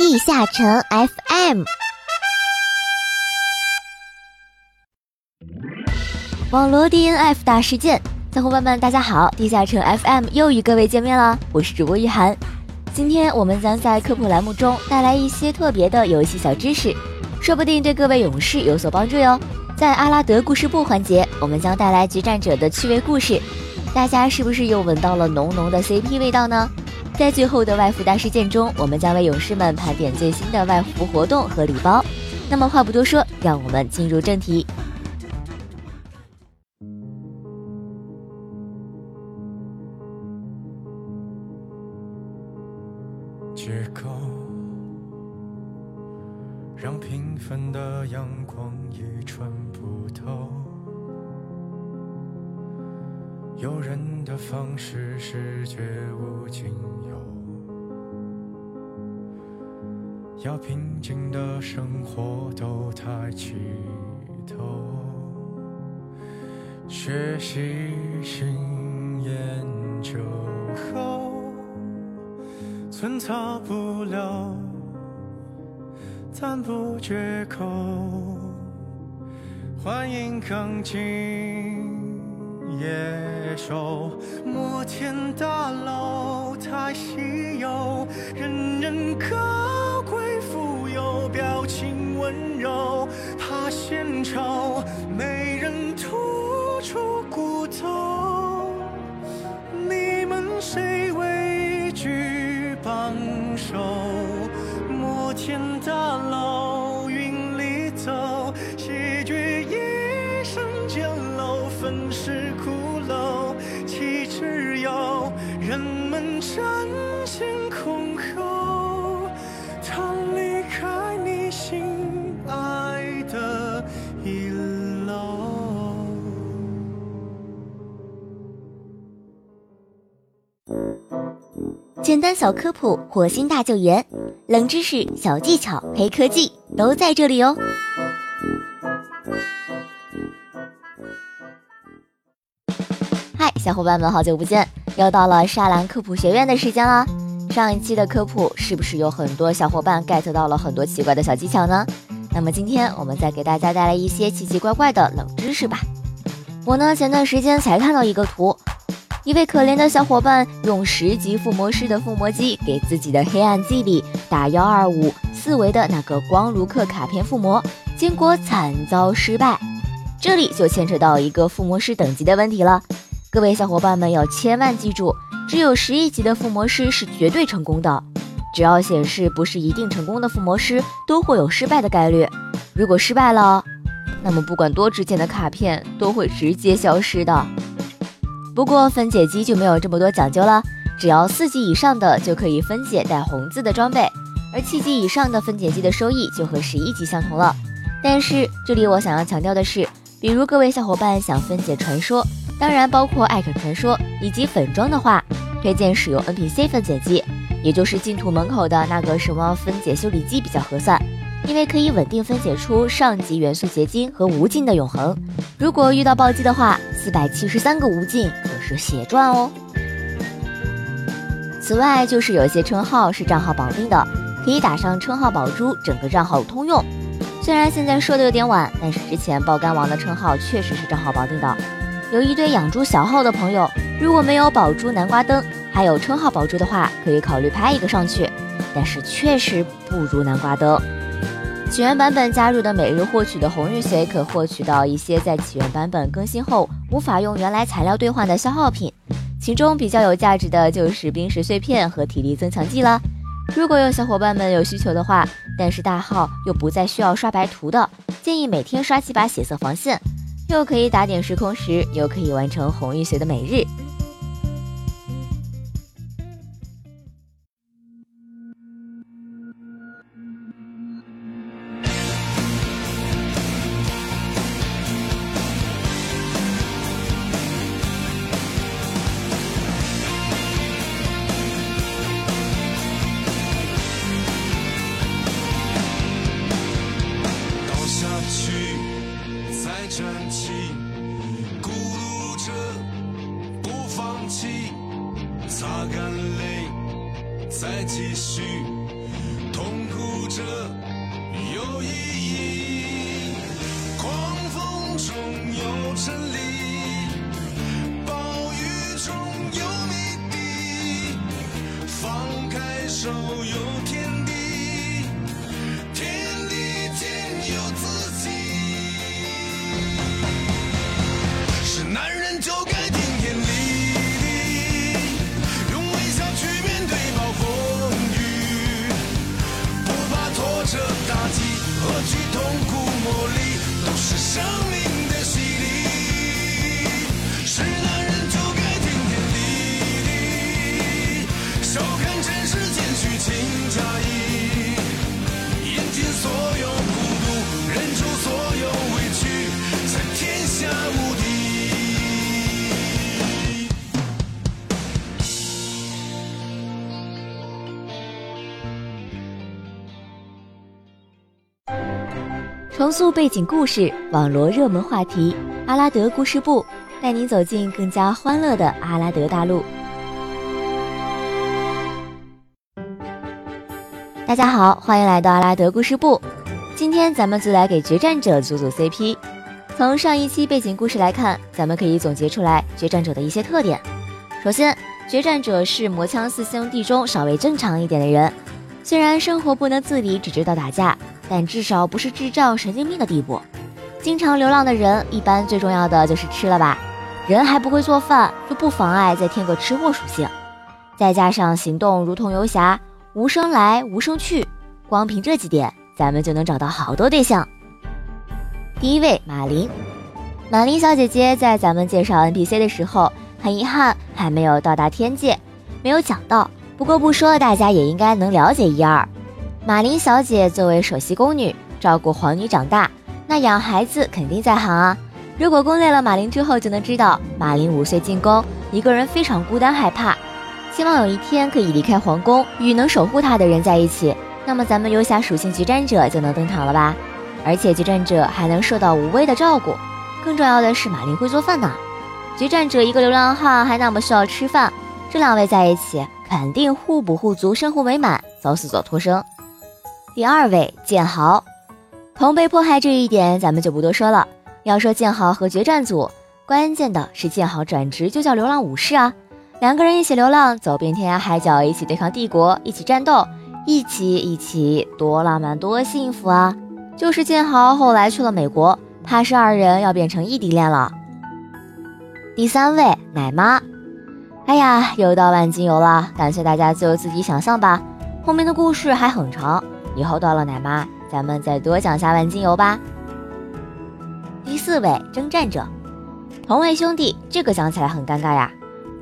地下城 FM，网罗 DNF 大事件，小伙伴们大家好，地下城 FM 又与各位见面了，我是主播玉涵。今天我们将在科普栏目中带来一些特别的游戏小知识，说不定对各位勇士有所帮助哟。在阿拉德故事部环节，我们将带来决战者的趣味故事，大家是不是又闻到了浓浓的 CP 味道呢？在最后的外服大事件中，我们将为勇士们盘点最新的外服活动和礼包。那么话不多说，让我们进入正题。借口，让平凡的阳光也穿方式是绝无仅有，要平静的生活都抬起头，学习新研究后，寸草不留，赞不绝口，欢迎刚进。野兽，摩天大楼太稀有，人人高贵富有，表情温柔，怕献丑，没简单小科普，火星大救援，冷知识、小技巧、黑科技都在这里哦。嗨，小伙伴们，好久不见！又到了沙兰科普学院的时间啦。上一期的科普是不是有很多小伙伴 get 到了很多奇怪的小技巧呢？那么今天我们再给大家带来一些奇奇怪怪的冷知识吧。我呢前段时间才看到一个图，一位可怜的小伙伴用十级附魔师的附魔机给自己的黑暗祭里打幺二五四维的那个光卢克卡片附魔，结果惨遭失败。这里就牵扯到一个附魔师等级的问题了。各位小伙伴们要千万记住，只有十一级的附魔师是绝对成功的。只要显示不是一定成功的附魔师，都会有失败的概率。如果失败了，那么不管多值钱的卡片都会直接消失的。不过分解机就没有这么多讲究了，只要四级以上的就可以分解带红字的装备，而七级以上的分解机的收益就和十一级相同了。但是这里我想要强调的是，比如各位小伙伴想分解传说，当然包括艾肯传说以及粉装的话，推荐使用 NPC 分解机，也就是净土门口的那个什么分解修理机比较合算，因为可以稳定分解出上级元素结晶和无尽的永恒。如果遇到暴击的话，四百七十三个无尽可是血赚哦。此外，就是有些称号是账号绑定的，可以打上称号宝珠，整个账号通用。虽然现在说的有点晚，但是之前爆肝王的称号确实是账号绑定的。有一堆养猪小号的朋友，如果没有宝珠南瓜灯，还有称号宝珠的话，可以考虑拍一个上去。但是确实不如南瓜灯。起源版本加入的每日获取的红玉髓，可获取到一些在起源版本更新后无法用原来材料兑换的消耗品，其中比较有价值的就是冰石碎片和体力增强剂了。如果有小伙伴们有需求的话，但是大号又不再需要刷白图的，建议每天刷几把血色防线，又可以打点时空石，又可以完成红玉髓的每日。下去，再站起，孤独着，不放弃，擦干泪，再继续，痛苦着。重塑背景故事，网罗热门话题，阿拉德故事部带您走进更加欢乐的阿拉德大陆。大家好，欢迎来到阿拉德故事部。今天咱们就来给决战者组组 CP。从上一期背景故事来看，咱们可以总结出来决战者的一些特点。首先，决战者是魔枪四兄弟中稍微正常一点的人，虽然生活不能自理，只知道打架。但至少不是智障、神经病的地步。经常流浪的人，一般最重要的就是吃了吧。人还不会做饭，就不妨碍再添个吃货属性。再加上行动如同游侠，无声来无声去，光凭这几点，咱们就能找到好多对象。第一位，马林。马林小姐姐在咱们介绍 NPC 的时候，很遗憾还没有到达天界，没有讲到。不过不说，大家也应该能了解一二。马林小姐作为首席宫女，照顾皇女长大，那养孩子肯定在行啊。如果攻略了马林之后，就能知道马林五岁进宫，一个人非常孤单害怕，希望有一天可以离开皇宫，与能守护她的人在一起。那么咱们游侠属性决战者就能登场了吧？而且决战者还能受到无微的照顾，更重要的是马林会做饭呢。决战者一个流浪汉还那么需要吃饭，这两位在一起肯定互补互足，生活美满，早死早脱生。第二位剑豪，同被迫害这一点咱们就不多说了。要说剑豪和决战组，关键的是剑豪转职就叫流浪武士啊，两个人一起流浪，走遍天涯海角，一起对抗帝国，一起战斗，一起一起，多浪漫多幸福啊！就是剑豪后来去了美国，怕是二人要变成异地恋了。第三位奶妈，哎呀，又到万金油了，感谢大家自由自己想象吧，后面的故事还很长。以后到了奶妈，咱们再多讲下万金油吧。第四位征战者，同为兄弟，这个讲起来很尴尬呀。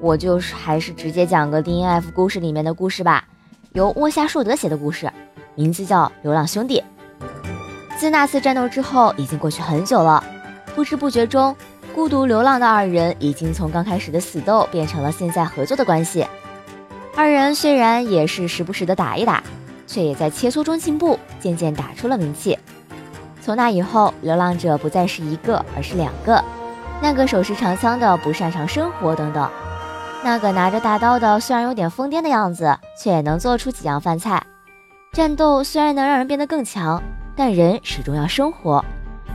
我就是还是直接讲个 DNF 故事里面的故事吧，由沃夏硕德写的故事，名字叫《流浪兄弟》。自那次战斗之后，已经过去很久了，不知不觉中，孤独流浪的二人已经从刚开始的死斗变成了现在合作的关系。二人虽然也是时不时的打一打。却也在切磋中进步，渐渐打出了名气。从那以后，流浪者不再是一个，而是两个。那个手持长枪的不擅长生活等等，那个拿着大刀的虽然有点疯癫的样子，却也能做出几样饭菜。战斗虽然能让人变得更强，但人始终要生活。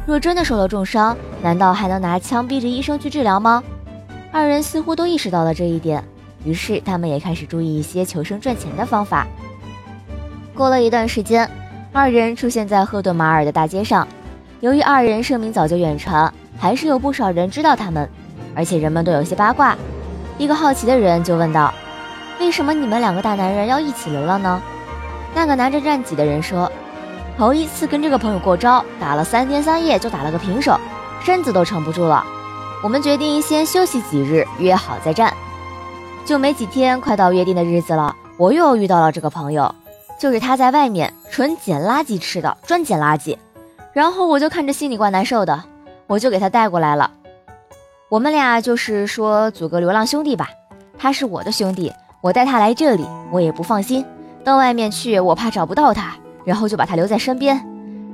若真的受了重伤，难道还能拿枪逼着医生去治疗吗？二人似乎都意识到了这一点，于是他们也开始注意一些求生赚钱的方法。过了一段时间，二人出现在赫顿马尔的大街上。由于二人声名早就远传，还是有不少人知道他们，而且人们都有些八卦。一个好奇的人就问道：“为什么你们两个大男人要一起流浪呢？”那个拿着战戟的人说：“头一次跟这个朋友过招，打了三天三夜就打了个平手，身子都撑不住了。我们决定先休息几日，约好再战。就没几天，快到约定的日子了，我又遇到了这个朋友。”就是他在外面纯捡垃圾吃的，专捡垃圾，然后我就看着心里怪难受的，我就给他带过来了。我们俩就是说组个流浪兄弟吧，他是我的兄弟，我带他来这里，我也不放心到外面去，我怕找不到他，然后就把他留在身边。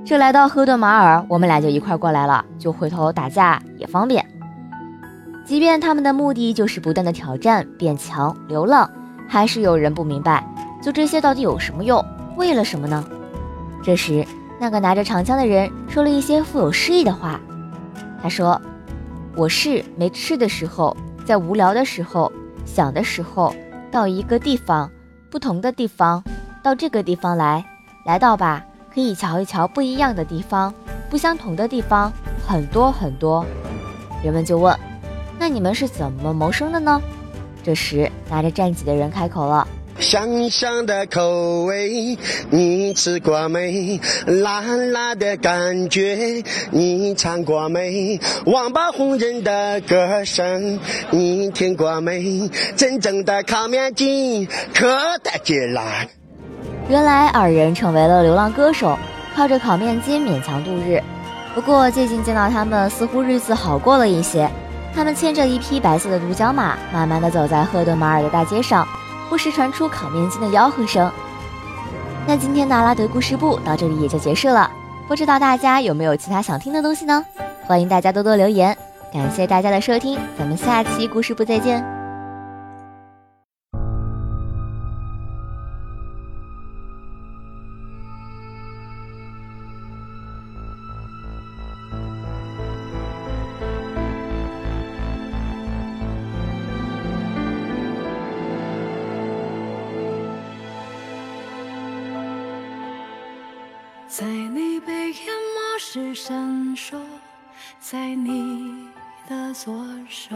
这来到赫顿马尔，我们俩就一块过来了，就回头打架也方便。即便他们的目的就是不断的挑战、变强、流浪，还是有人不明白。就这些到底有什么用？为了什么呢？这时，那个拿着长枪的人说了一些富有诗意的话。他说：“我是没吃的时候，在无聊的时候，想的时候，到一个地方，不同的地方，到这个地方来，来到吧，可以瞧一瞧不一样的地方，不相同的地方，很多很多。”人们就问：“那你们是怎么谋生的呢？”这时，拿着战戟的人开口了。香香的口味，你吃过没？辣辣的感觉，你尝过没？王八红人的歌声，你听过没？真正的烤面筋可带劲啦！原来二人成为了流浪歌手，靠着烤面筋勉强度日。不过最近见到他们，似乎日子好过了一些。他们牵着一匹白色的独角马，慢慢的走在赫顿马尔的大街上。不时传出烤面筋的吆喝声。那今天的阿拉德故事部到这里也就结束了，不知道大家有没有其他想听的东西呢？欢迎大家多多留言，感谢大家的收听，咱们下期故事部再见。在你被淹没时闪烁，在你的左手，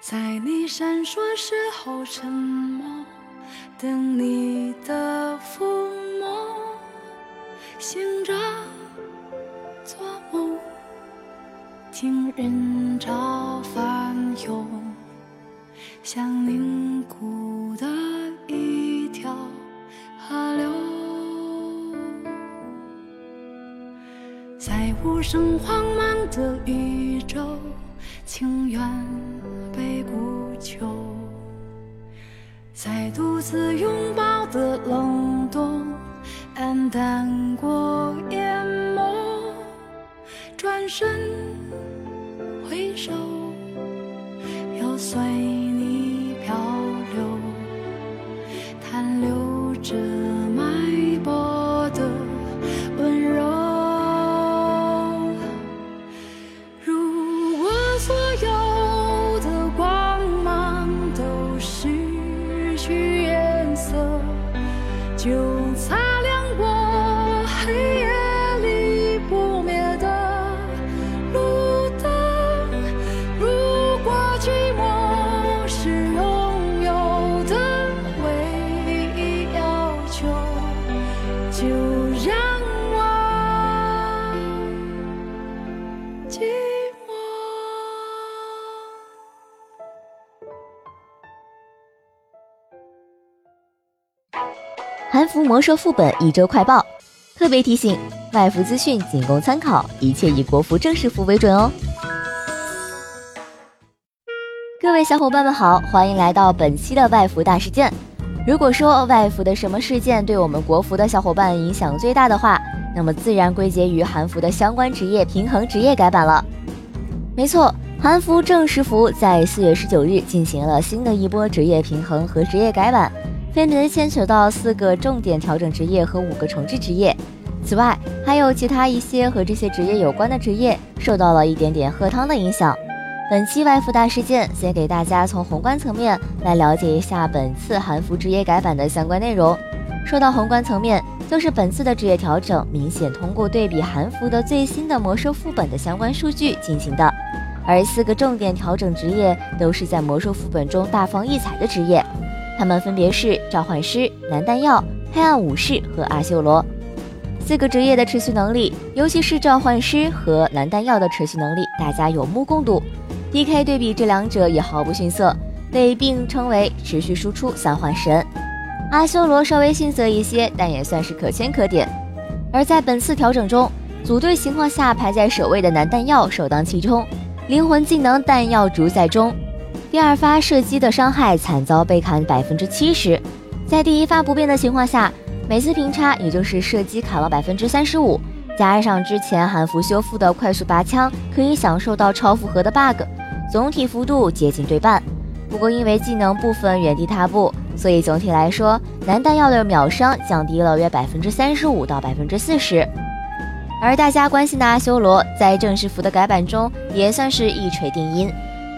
在你闪烁时候沉默，等你的抚摸，醒着做梦，听人潮翻涌，像凝固的一条河流。在无声荒茫的宇宙，情愿被孤求，在独自拥抱的冷冻，黯淡过淹没，转身韩服魔兽副本一周快报，特别提醒：外服资讯仅供参考，一切以国服正式服为准哦。各位小伙伴们好，欢迎来到本期的外服大事件。如果说外服的什么事件对我们国服的小伙伴影响最大的话，那么自然归结于韩服的相关职业平衡职业改版了。没错，韩服正式服在四月十九日进行了新的一波职业平衡和职业改版。分别牵扯到四个重点调整职业和五个重置职业，此外还有其他一些和这些职业有关的职业受到了一点点喝汤的影响。本期外服大事件，先给大家从宏观层面来了解一下本次韩服职业改版的相关内容。说到宏观层面，就是本次的职业调整明显通过对比韩服的最新的魔兽副本的相关数据进行的，而四个重点调整职业都是在魔兽副本中大放异彩的职业。他们分别是召唤师、蓝弹药、黑暗武士和阿修罗四个职业的持续能力，尤其是召唤师和蓝弹药的持续能力，大家有目共睹。D.K 对比这两者也毫不逊色，被并称为持续输出三幻神。阿修罗稍微逊色一些，但也算是可圈可点。而在本次调整中，组队情况下排在首位的蓝弹药首当其冲，灵魂技能弹药主宰中。第二发射击的伤害惨遭被砍百分之七十，在第一发不变的情况下，每次平差也就是射击砍了百分之三十五，加上之前韩服修复的快速拔枪，可以享受到超负荷的 bug，总体幅度接近对半。不过因为技能部分原地踏步，所以总体来说，男弹药的秒伤降低了约百分之三十五到百分之四十。而大家关心的阿修罗，在正式服的改版中也算是一锤定音。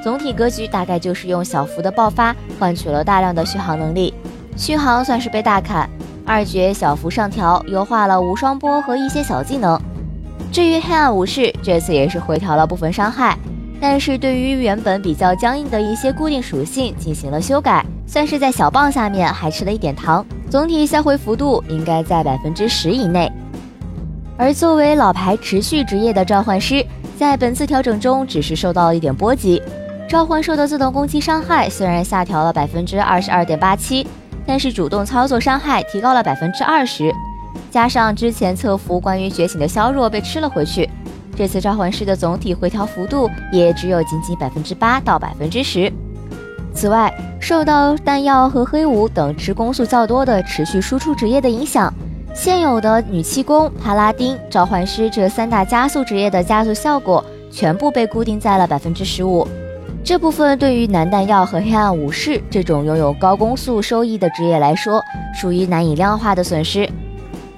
总体格局大概就是用小幅的爆发换取了大量的续航能力，续航算是被大砍。二绝小幅上调，优化了无双波和一些小技能。至于黑暗武士，这次也是回调了部分伤害，但是对于原本比较僵硬的一些固定属性进行了修改，算是在小棒下面还吃了一点糖。总体销毁幅度应该在百分之十以内。而作为老牌持续职业的召唤师，在本次调整中只是受到了一点波及。召唤兽的自动攻击伤害虽然下调了百分之二十二点八七，但是主动操作伤害提高了百分之二十，加上之前测服关于觉醒的削弱被吃了回去，这次召唤师的总体回调幅度也只有仅仅百分之八到百分之十。此外，受到弹药和黑武等吃攻速较多的持续输出职业的影响。现有的女气功、帕拉丁、召唤师这三大加速职业的加速效果全部被固定在了百分之十五。这部分对于男弹药和黑暗武士这种拥有高攻速收益的职业来说，属于难以量化的损失。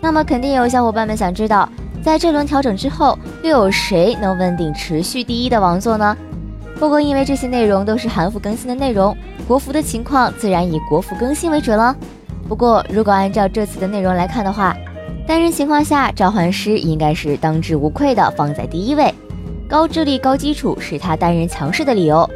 那么，肯定有小伙伴们想知道，在这轮调整之后，又有谁能稳定持续第一的王座呢？不过，因为这些内容都是韩服更新的内容，国服的情况自然以国服更新为准了。不过，如果按照这次的内容来看的话，单人情况下，召唤师应该是当之无愧的放在第一位。高智力、高基础是他单人强势的理由。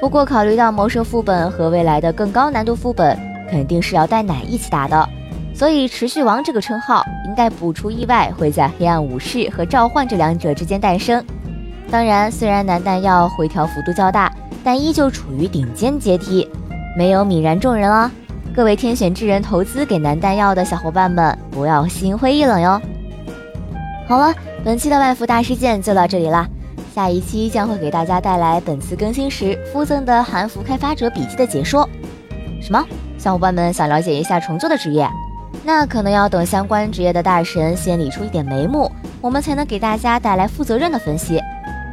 不过，考虑到魔兽副本和未来的更高难度副本，肯定是要带奶一起打的，所以持续王这个称号应该不出意外会在黑暗武士和召唤这两者之间诞生。当然，虽然男弹药回调幅度较大，但依旧处于顶尖阶梯，没有泯然众人了。各位天选之人投资给男弹药的小伙伴们，不要心灰意冷哟。好了，本期的万福大事件就到这里啦，下一期将会给大家带来本次更新时附赠的韩服开发者笔记的解说。什么？小伙伴们想了解一下重做的职业？那可能要等相关职业的大神先理出一点眉目，我们才能给大家带来负责任的分析。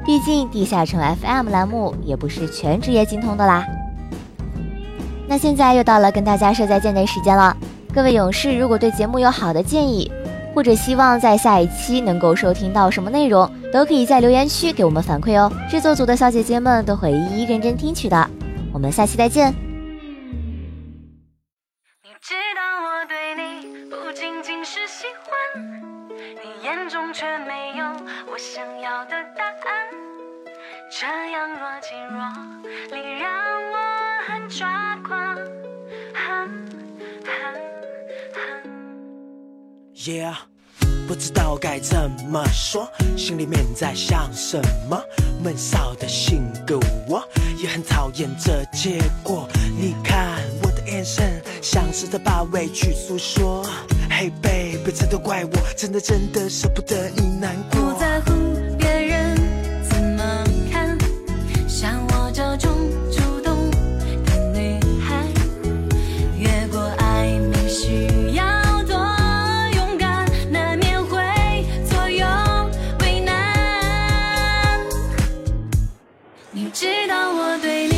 毕竟地下城 FM 栏目也不是全职业精通的啦。那现在又到了跟大家说再见的时间了，各位勇士，如果对节目有好的建议，或者希望在下一期能够收听到什么内容，都可以在留言区给我们反馈哦。制作组的小姐姐们都会一一认真听取的。我们下期再见。你知道我对你不仅仅是喜欢，你眼中却没有我想要的答案，这样若即若离让我很抓狂，很很很。Yeah，不知道该怎么说，心里面在想什么。闷骚的性格，我也很讨厌这结果。你看我的眼神，像是在把委屈诉说。嘿 baby，这都怪我，真的真的舍不得你难过。你知道我对你